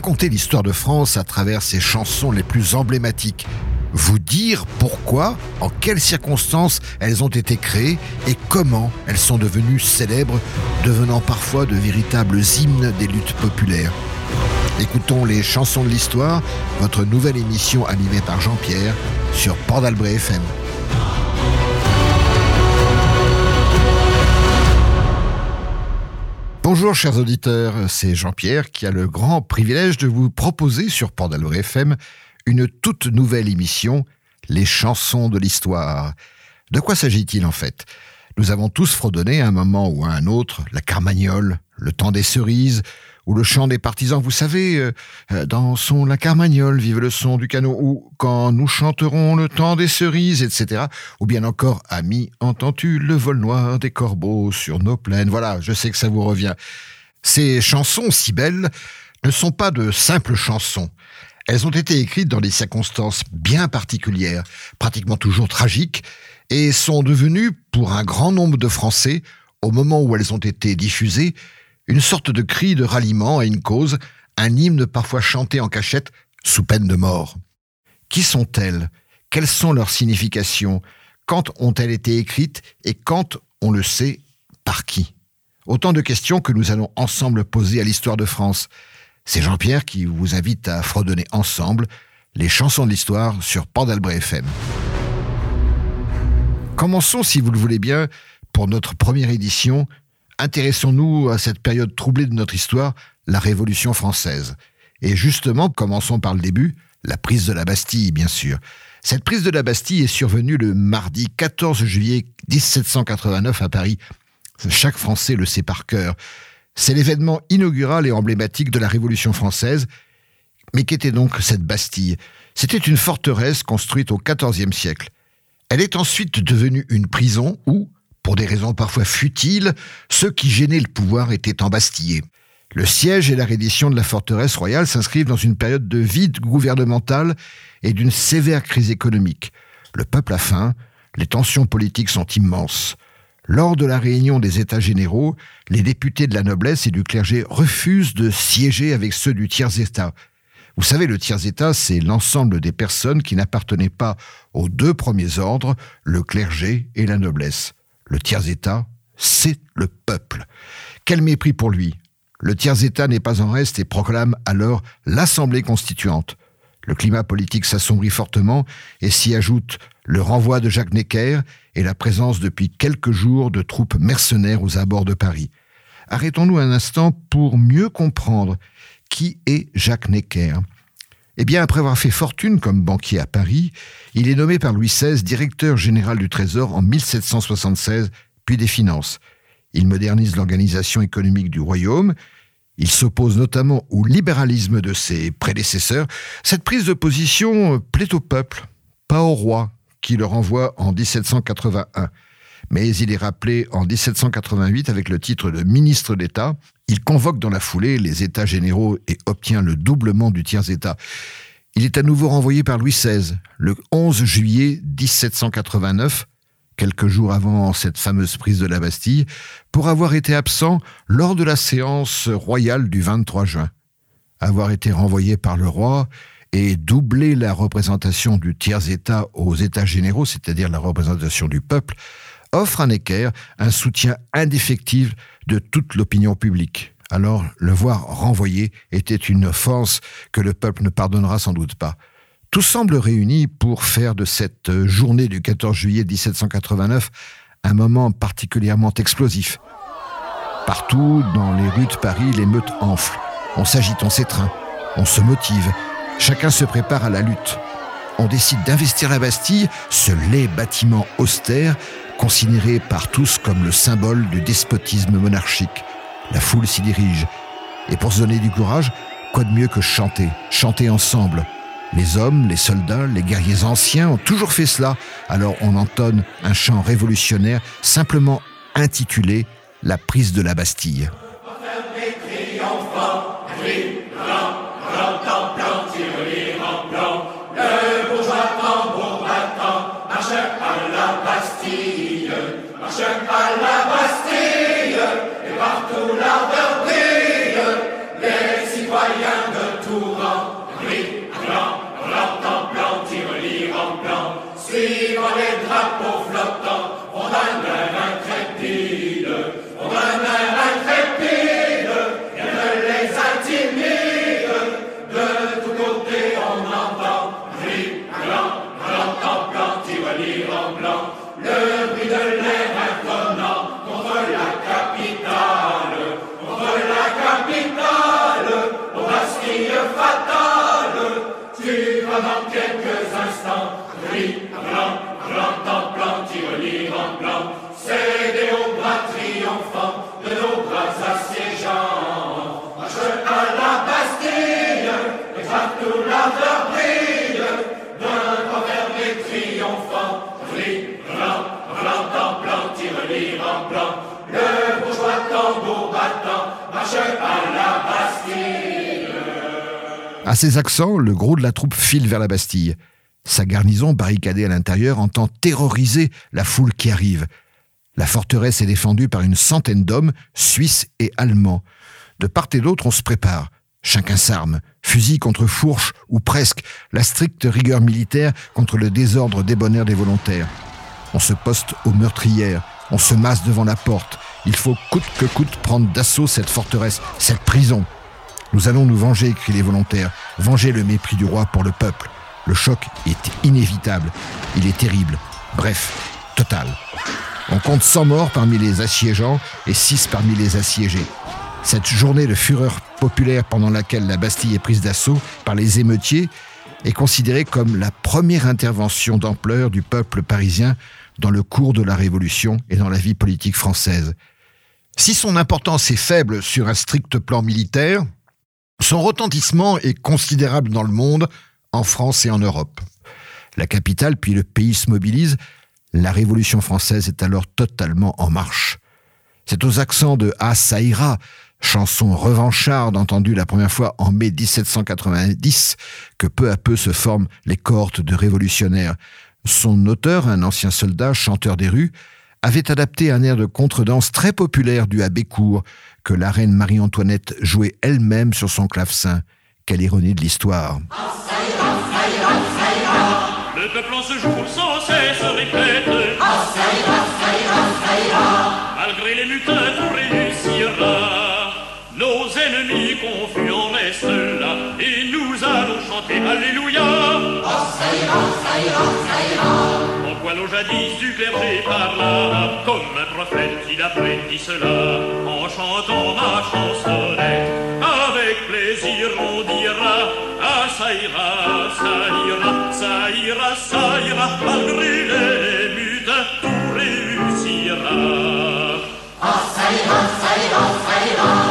raconter l'histoire de France à travers ses chansons les plus emblématiques. Vous dire pourquoi, en quelles circonstances elles ont été créées et comment elles sont devenues célèbres, devenant parfois de véritables hymnes des luttes populaires. Écoutons les chansons de l'histoire, votre nouvelle émission animée par Jean-Pierre sur Port d'Albret FM. Bonjour chers auditeurs, c'est Jean-Pierre qui a le grand privilège de vous proposer sur Port d'Albret FM une toute nouvelle émission, Les chansons de l'histoire. De quoi s'agit-il en fait? Nous avons tous fredonné à un moment ou à un autre la Carmagnole, le temps des cerises, ou le chant des partisans, vous savez, euh, euh, dansons la carmagnole, vive le son du canot, ou quand nous chanterons le temps des cerises, etc. Ou bien encore, ami, entends-tu le vol noir des corbeaux sur nos plaines? Voilà, je sais que ça vous revient. Ces chansons si belles ne sont pas de simples chansons. Elles ont été écrites dans des circonstances bien particulières, pratiquement toujours tragiques, et sont devenues, pour un grand nombre de Français, au moment où elles ont été diffusées, une sorte de cri de ralliement à une cause, un hymne parfois chanté en cachette sous peine de mort. Qui sont-elles? Quelles sont leurs significations? Quand ont-elles été écrites Et quand, on le sait, par qui? Autant de questions que nous allons ensemble poser à l'histoire de France. C'est Jean-Pierre qui vous invite à fredonner ensemble les chansons de l'histoire sur Port FM. Commençons, si vous le voulez bien, pour notre première édition, Intéressons-nous à cette période troublée de notre histoire, la Révolution française. Et justement, commençons par le début, la prise de la Bastille, bien sûr. Cette prise de la Bastille est survenue le mardi 14 juillet 1789 à Paris. Chaque Français le sait par cœur. C'est l'événement inaugural et emblématique de la Révolution française. Mais qu'était donc cette Bastille? C'était une forteresse construite au XIVe siècle. Elle est ensuite devenue une prison où, pour des raisons parfois futiles, ceux qui gênaient le pouvoir étaient embastillés. Le siège et la reddition de la forteresse royale s'inscrivent dans une période de vide gouvernemental et d'une sévère crise économique. Le peuple a faim, les tensions politiques sont immenses. Lors de la réunion des États généraux, les députés de la noblesse et du clergé refusent de siéger avec ceux du tiers-État. Vous savez, le tiers-État, c'est l'ensemble des personnes qui n'appartenaient pas aux deux premiers ordres, le clergé et la noblesse. Le tiers-État, c'est le peuple. Quel mépris pour lui. Le tiers-État n'est pas en reste et proclame alors l'Assemblée constituante. Le climat politique s'assombrit fortement et s'y ajoute le renvoi de Jacques Necker et la présence depuis quelques jours de troupes mercenaires aux abords de Paris. Arrêtons-nous un instant pour mieux comprendre qui est Jacques Necker. Eh bien, après avoir fait fortune comme banquier à Paris, il est nommé par Louis XVI directeur général du Trésor en 1776, puis des Finances. Il modernise l'organisation économique du royaume. Il s'oppose notamment au libéralisme de ses prédécesseurs. Cette prise de position plaît au peuple, pas au roi, qui le renvoie en 1781 mais il est rappelé en 1788 avec le titre de ministre d'État. Il convoque dans la foulée les États généraux et obtient le doublement du tiers-État. Il est à nouveau renvoyé par Louis XVI le 11 juillet 1789, quelques jours avant cette fameuse prise de la Bastille, pour avoir été absent lors de la séance royale du 23 juin. Avoir été renvoyé par le roi et doubler la représentation du tiers-État aux États généraux, c'est-à-dire la représentation du peuple, offre à Necker un soutien indéfectible de toute l'opinion publique. Alors, le voir renvoyé était une offense que le peuple ne pardonnera sans doute pas. Tout semble réuni pour faire de cette journée du 14 juillet 1789 un moment particulièrement explosif. Partout, dans les rues de Paris, l'émeute enfle. On s'agite, on s'étreint, on se motive. Chacun se prépare à la lutte. On décide d'investir la Bastille, ce laid bâtiment austère considéré par tous comme le symbole du despotisme monarchique. La foule s'y dirige. Et pour se donner du courage, quoi de mieux que chanter, chanter ensemble. Les hommes, les soldats, les guerriers anciens ont toujours fait cela, alors on entonne un chant révolutionnaire simplement intitulé La prise de la Bastille. Ces accents, le gros de la troupe file vers la Bastille. Sa garnison, barricadée à l'intérieur, entend terroriser la foule qui arrive. La forteresse est défendue par une centaine d'hommes, suisses et allemands. De part et d'autre, on se prépare. Chacun s'arme, fusil contre fourche, ou presque, la stricte rigueur militaire contre le désordre débonnaire des volontaires. On se poste aux meurtrières, on se masse devant la porte. Il faut coûte que coûte prendre d'assaut cette forteresse, cette prison. Nous allons nous venger, crient les volontaires, venger le mépris du roi pour le peuple. Le choc est inévitable, il est terrible, bref, total. On compte 100 morts parmi les assiégeants et 6 parmi les assiégés. Cette journée de fureur populaire pendant laquelle la Bastille est prise d'assaut par les émeutiers est considérée comme la première intervention d'ampleur du peuple parisien dans le cours de la Révolution et dans la vie politique française. Si son importance est faible sur un strict plan militaire, son retentissement est considérable dans le monde, en France et en Europe. La capitale puis le pays se mobilisent. La Révolution française est alors totalement en marche. C'est aux accents de Ah ça ira, chanson revancharde entendue la première fois en mai 1790, que peu à peu se forment les cohortes de révolutionnaires. Son auteur, un ancien soldat, chanteur des rues, avait adapté un air de contredanse très populaire du Abbécourt, que la reine Marie-Antoinette jouait elle-même sur son clavecin. Quelle ironie de l'histoire. Le peuple en ce jour sans cesse répète Malgré les mutins réussira Nos ennemis Et nous allons chanter Alléluia L'on jadis du clergé parla Comme un prophète il a prédit cela En chantant ma chansonnette. Avec plaisir on dira Ah ça ira, ça ira, ça ira, ça ira Malgré les mutins tout réussira. Guerre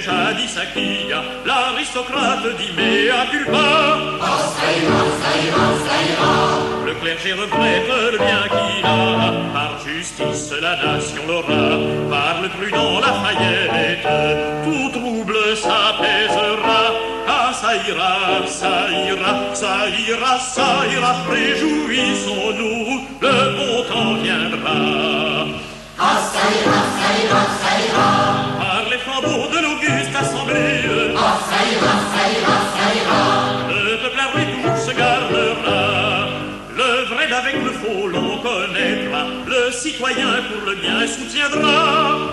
jadis acquis, l'aristocrate dit à culpa. Le clergé regrette le bien qu'il a, par justice la nation l'aura, par le prudent Lafayette, tout trouble s'apaisera. Ah, ça ira, ça ira, ça ira, ça ira, réjouissons-nous, le bon temps viendra. Par les citoyen pour le bien soutiendra.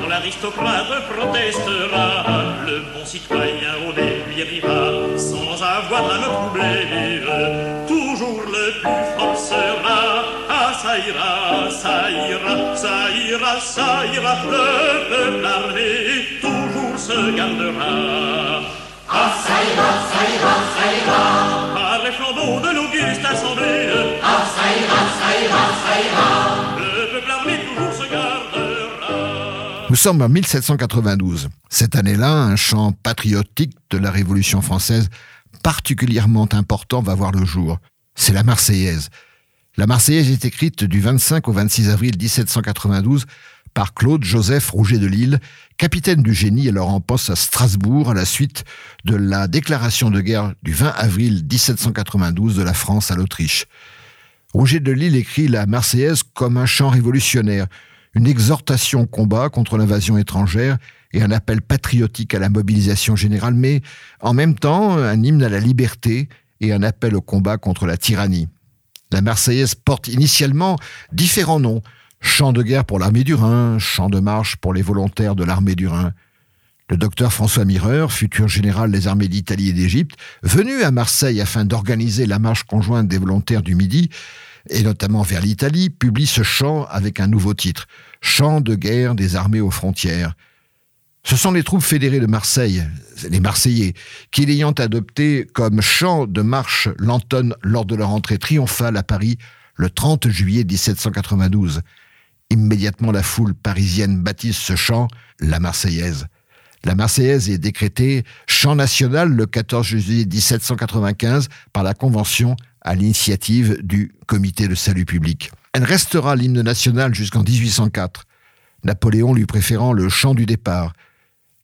Quand l'aristocrate protestera, le bon citoyen au nez lui rira, sans avoir à le troubler. Toujours le plus fort sera. Ah, ça ira, ça ira, ça ira, ça ira. Le peuple armé toujours se gardera. Par les flambeaux de l'auguste le peuple armé toujours se gardera. Nous sommes en 1792. Cette année-là, un chant patriotique de la Révolution française particulièrement important va voir le jour. C'est la Marseillaise. La Marseillaise est écrite du 25 au 26 avril 1792 par Claude Joseph Rouget de Lille, capitaine du génie alors en poste à Strasbourg à la suite de la déclaration de guerre du 20 avril 1792 de la France à l'Autriche. Rouget de Lille écrit la Marseillaise comme un chant révolutionnaire, une exhortation au combat contre l'invasion étrangère et un appel patriotique à la mobilisation générale, mais en même temps un hymne à la liberté et un appel au combat contre la tyrannie. La Marseillaise porte initialement différents noms. Chant de guerre pour l'armée du Rhin, chant de marche pour les volontaires de l'armée du Rhin. Le docteur François Mireur, futur général des armées d'Italie et d'Égypte, venu à Marseille afin d'organiser la marche conjointe des volontaires du Midi, et notamment vers l'Italie, publie ce chant avec un nouveau titre, Chant de guerre des armées aux frontières. Ce sont les troupes fédérées de Marseille, les Marseillais, qui l'ayant adopté comme chant de marche l'entonnent lors de leur entrée triomphale à Paris le 30 juillet 1792. Immédiatement, la foule parisienne baptise ce chant la Marseillaise. La Marseillaise est décrétée chant national le 14 juillet 1795 par la Convention à l'initiative du Comité de salut public. Elle restera l'hymne national jusqu'en 1804, Napoléon lui préférant le chant du départ,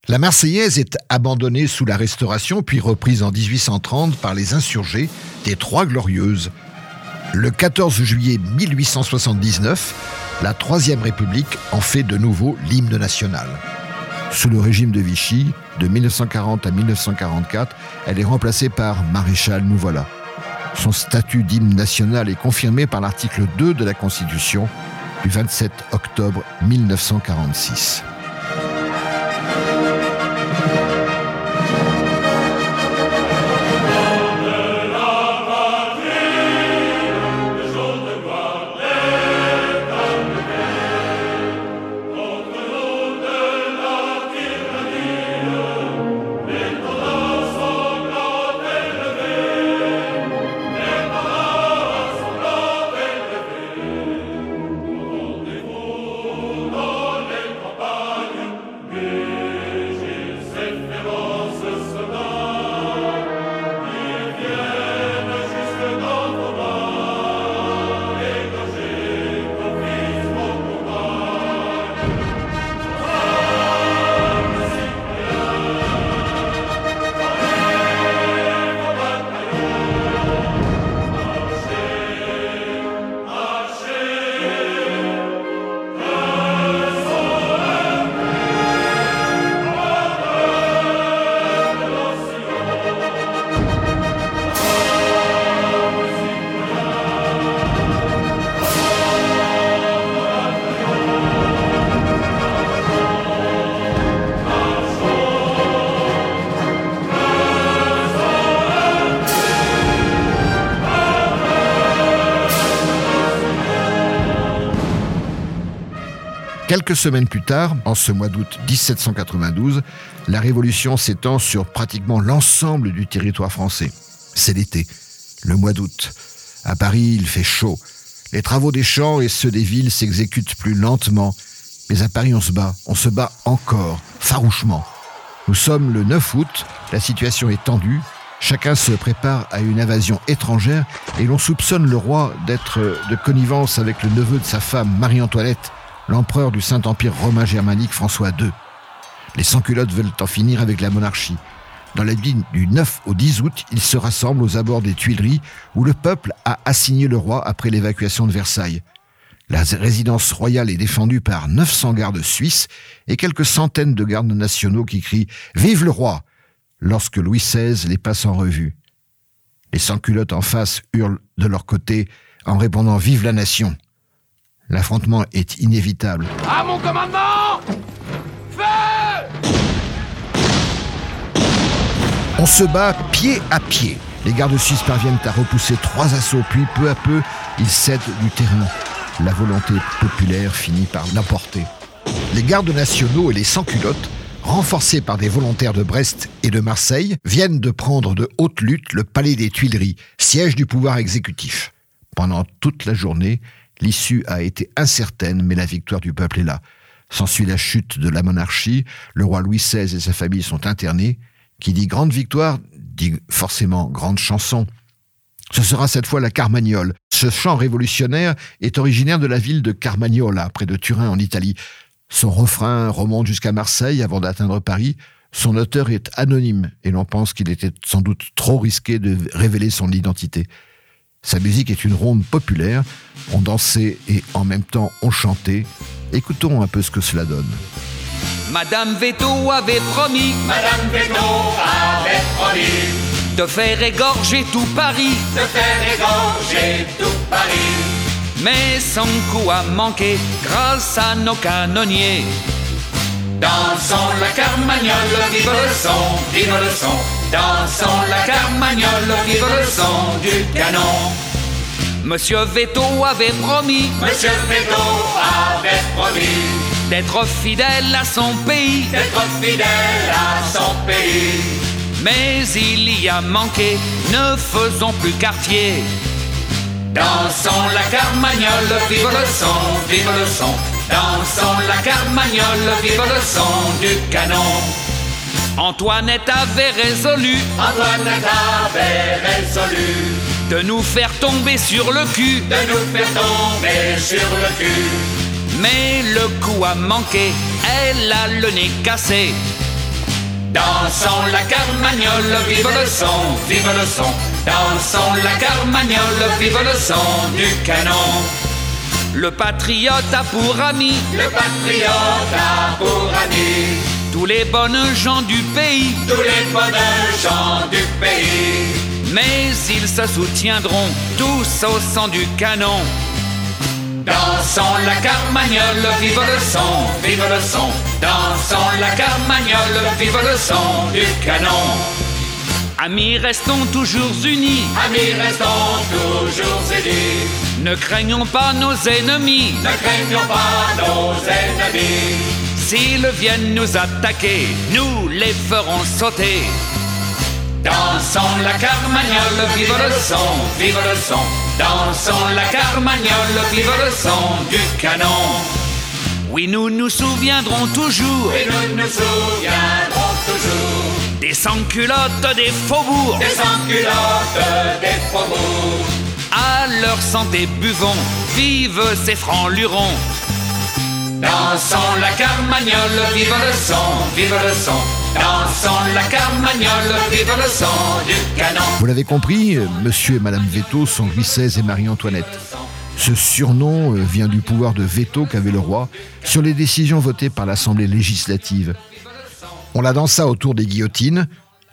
la Marseillaise est abandonnée sous la Restauration, puis reprise en 1830 par les insurgés des Trois Glorieuses. Le 14 juillet 1879, la Troisième République en fait de nouveau l'hymne national. Sous le régime de Vichy, de 1940 à 1944, elle est remplacée par Maréchal Nous voilà. Son statut d'hymne national est confirmé par l'article 2 de la Constitution du 27 octobre 1946. Quelques semaines plus tard, en ce mois d'août 1792, la Révolution s'étend sur pratiquement l'ensemble du territoire français. C'est l'été, le mois d'août. À Paris, il fait chaud. Les travaux des champs et ceux des villes s'exécutent plus lentement. Mais à Paris, on se bat. On se bat encore, farouchement. Nous sommes le 9 août, la situation est tendue. Chacun se prépare à une invasion étrangère et l'on soupçonne le roi d'être de connivence avec le neveu de sa femme, Marie-Antoinette, l'empereur du Saint-Empire romain germanique François II. Les sans-culottes veulent en finir avec la monarchie. Dans la nuit du 9 au 10 août, ils se rassemblent aux abords des Tuileries où le peuple a assigné le roi après l'évacuation de Versailles. La résidence royale est défendue par 900 gardes suisses et quelques centaines de gardes nationaux qui crient Vive le roi lorsque Louis XVI les passe en revue. Les sans-culottes en face hurlent de leur côté en répondant Vive la nation. L'affrontement est inévitable. À mon commandement Feu On se bat pied à pied. Les gardes suisses parviennent à repousser trois assauts, puis peu à peu, ils cèdent du terrain. La volonté populaire finit par l'emporter. Les gardes nationaux et les sans-culottes, renforcés par des volontaires de Brest et de Marseille, viennent de prendre de haute lutte le palais des Tuileries, siège du pouvoir exécutif. Pendant toute la journée, L'issue a été incertaine, mais la victoire du peuple est là. S'ensuit la chute de la monarchie, le roi Louis XVI et sa famille sont internés. Qui dit grande victoire, dit forcément grande chanson. Ce sera cette fois la Carmagnole. Ce chant révolutionnaire est originaire de la ville de Carmagnola, près de Turin en Italie. Son refrain remonte jusqu'à Marseille avant d'atteindre Paris. Son auteur est anonyme et l'on pense qu'il était sans doute trop risqué de révéler son identité. Sa musique est une ronde populaire. On dansait et en même temps on chantait. Écoutons un peu ce que cela donne. Madame Veto avait promis Madame Veto avait promis de faire égorger tout Paris, de faire égorger tout Paris. mais son coup a manqué grâce à nos canonniers. Dansons la carmagnole, vive le son, vive le son. Dansons la carmagnole, vive le son du canon. Monsieur Veto avait promis Monsieur Veto avait promis d'être fidèle à son pays, d'être fidèle à son pays. mais il y a manqué, ne faisons plus quartier. Dansons la carmagnole, vive le son, vive le son. Dansons la carmagnole, vive le son du canon. Antoinette avait résolu Antoinette avait résolu de nous faire tomber sur le cul, de nous faire tomber sur le cul. mais le coup a manqué, elle a le nez cassé. Dansons la carmagnole, vive le son, vive le son. Dansons la carmagnole, vive le son du canon. Le patriote a pour ami Le patriote a pour ami tous les bonnes gens du pays, tous les bonnes gens du pays. mais ils se soutiendront tous au sang du canon. Dansons la carmagnole, vive le son, vive le son. Dansons la carmagnole, vive le son du canon. Amis, restons toujours unis, Amis, restons toujours unis. ne craignons pas nos ennemis. Ne craignons pas nos ennemis. S'ils viennent nous attaquer, nous les ferons sauter. Dansons la carmagnole, vive le son, vive le son. Dansons la carmagnole, vive le son du canon. Oui, nous nous souviendrons toujours Et nous nous souviendrons toujours des sans-culottes des faubourgs. des sans-culottes des faubourgs. À leur santé buvons, vive ces francs lurons. Dansons la carmagnole, vive le son, vive le son. Dansons la carmagnole, vive le son du canon. Vous l'avez compris, monsieur et madame Veto sont Louis XVI et Marie-Antoinette. Ce surnom euh, vient du pouvoir de veto qu'avait le roi sur les décisions votées par l'Assemblée législative. On la dansa autour des guillotines,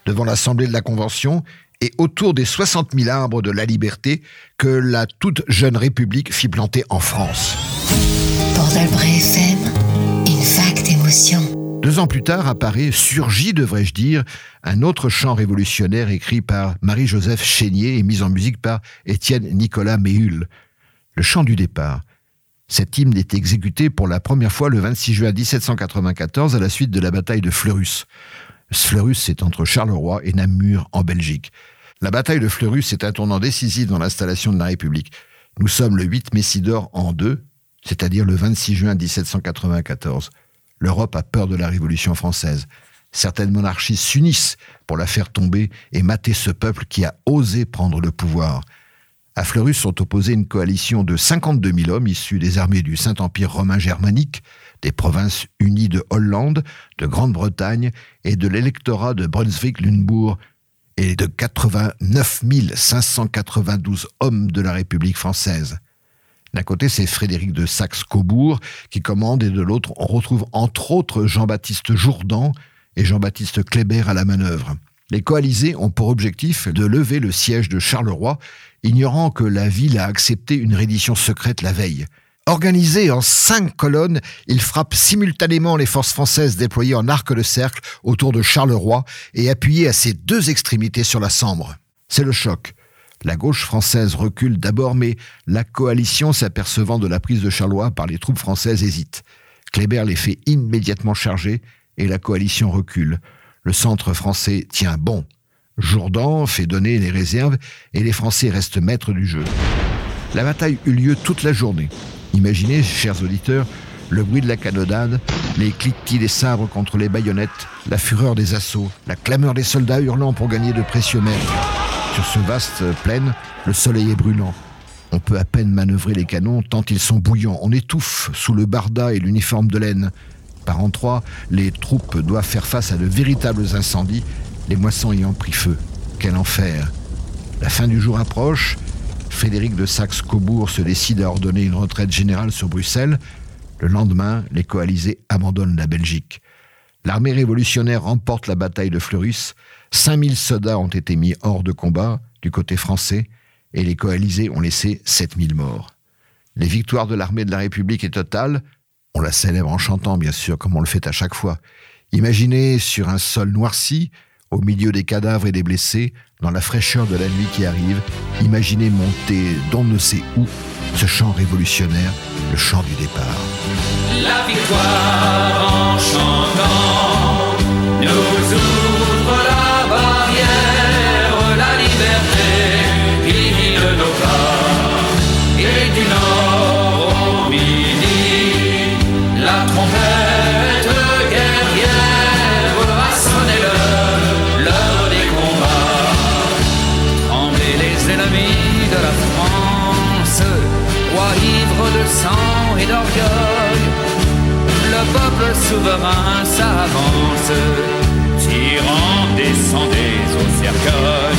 devant l'Assemblée de la Convention et autour des 60 000 arbres de la liberté que la toute jeune République fit planter en France. FM, une vague. Deux ans plus tard apparaît, surgit devrais-je dire, un autre chant révolutionnaire écrit par Marie-Joseph Chénier et mis en musique par Étienne Nicolas Méhul, le chant du départ. Cet hymne est exécuté pour la première fois le 26 juin 1794 à la suite de la bataille de Fleurus. Fleurus, c'est entre Charleroi et Namur en Belgique. La bataille de Fleurus est un tournant décisif dans l'installation de la République. Nous sommes le 8 Messidor en deux, c'est-à-dire le 26 juin 1794. L'Europe a peur de la Révolution française. Certaines monarchies s'unissent pour la faire tomber et mater ce peuple qui a osé prendre le pouvoir. À Fleurus sont opposés une coalition de 52 000 hommes issus des armées du Saint-Empire romain germanique, des provinces unies de Hollande, de Grande-Bretagne et de l'électorat de Brunswick-Lunebourg, et de 89 592 hommes de la République française. D'un côté, c'est Frédéric de Saxe-Cobourg qui commande, et de l'autre, on retrouve entre autres Jean-Baptiste Jourdan et Jean-Baptiste Kléber à la manœuvre. Les coalisés ont pour objectif de lever le siège de Charleroi, ignorant que la ville a accepté une reddition secrète la veille. Organisés en cinq colonnes, ils frappent simultanément les forces françaises déployées en arc de cercle autour de Charleroi et appuyées à ses deux extrémités sur la Sambre. C'est le choc. La gauche française recule d'abord, mais la coalition, s'apercevant de la prise de Charleroi par les troupes françaises, hésite. Kléber les fait immédiatement charger et la coalition recule. Le centre français tient bon. Jourdan fait donner les réserves et les Français restent maîtres du jeu. La bataille eut lieu toute la journée. Imaginez, chers auditeurs, le bruit de la canonnade, les cliquetis des sabres contre les baïonnettes, la fureur des assauts, la clameur des soldats hurlant pour gagner de précieux mètres. Sur ce vaste plaine, le soleil est brûlant. On peut à peine manœuvrer les canons tant ils sont bouillants. On étouffe sous le barda et l'uniforme de laine. Par les troupes doivent faire face à de véritables incendies, les moissons ayant pris feu. Quel enfer La fin du jour approche. Frédéric de Saxe-Cobourg se décide à ordonner une retraite générale sur Bruxelles. Le lendemain, les coalisés abandonnent la Belgique. L'armée révolutionnaire remporte la bataille de Fleurus. 5000 soldats ont été mis hors de combat du côté français et les coalisés ont laissé 7000 morts. Les victoires de l'armée de la République est totale. On la célèbre en chantant, bien sûr, comme on le fait à chaque fois. Imaginez sur un sol noirci, au milieu des cadavres et des blessés, dans la fraîcheur de la nuit qui arrive, imaginez monter d'on ne sait où ce chant révolutionnaire, le chant du départ. La victoire en chantant nous sang et d'orgueil. Le peuple souverain s'avance, tirant descendez au cercueil.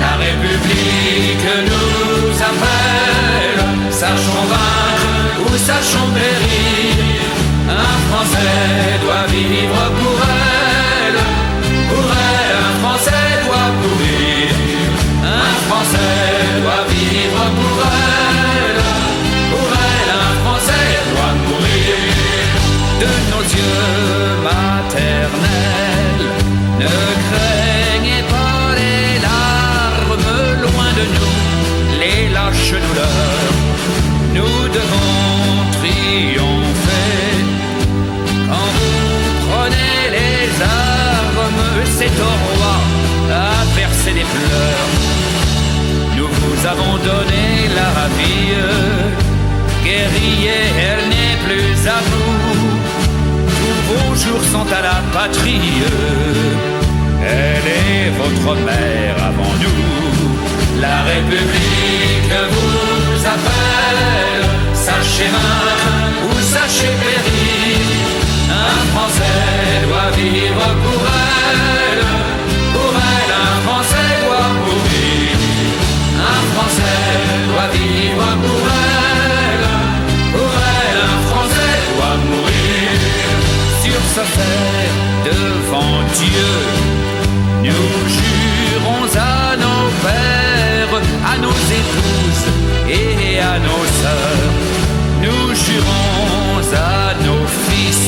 La République nous appelle, sachons vaincre ou sachons périr. Un Français doit vivre pour elle, pour elle, un Français doit mourir. Un Français doit vivre pour elle, pour elle, un Français doit mourir. De nos yeux maternels, Nous vous avons donné la vie. Guerrier, elle n'est plus à vous. Tous vos jours sont à la patrie. Elle est votre mère avant nous. La République vous appelle. Sachez vaincre ou sachez périr. Dieu, nous jurons à nos pères, à nos épouses et à nos sœurs. Nous jurons à nos fils,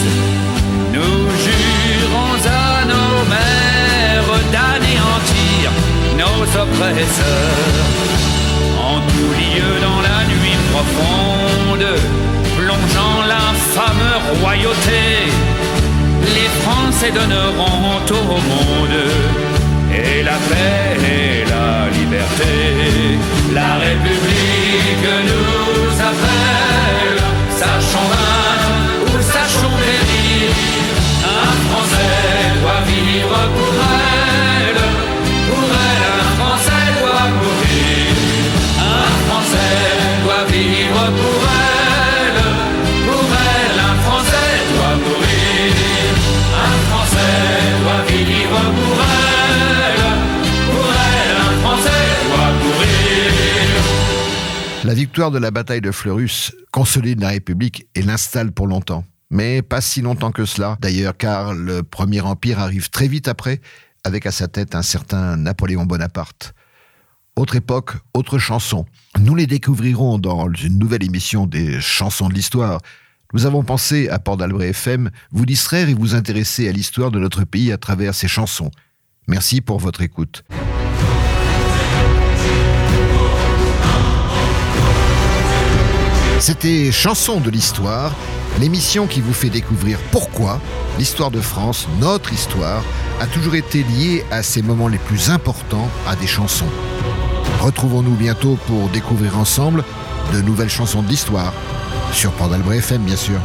nous jurons à nos mères d'anéantir nos oppresseurs. En tout lieu dans la nuit profonde, plongeant l'infâme royauté, Français donneront au monde et la paix et la liberté. La République nous appelle, sachons La victoire de la bataille de Fleurus consolide la République et l'installe pour longtemps. Mais pas si longtemps que cela, d'ailleurs, car le Premier Empire arrive très vite après, avec à sa tête un certain Napoléon Bonaparte. Autre époque, autre chanson. Nous les découvrirons dans une nouvelle émission des chansons de l'histoire. Nous avons pensé, à Port d'Albret FM, vous distraire et vous intéresser à l'histoire de notre pays à travers ces chansons. Merci pour votre écoute. C'était Chansons de l'Histoire, l'émission qui vous fait découvrir pourquoi l'histoire de France, notre histoire, a toujours été liée à ces moments les plus importants, à des chansons. Retrouvons-nous bientôt pour découvrir ensemble de nouvelles chansons de l'histoire, sur Port d'Albret FM bien sûr.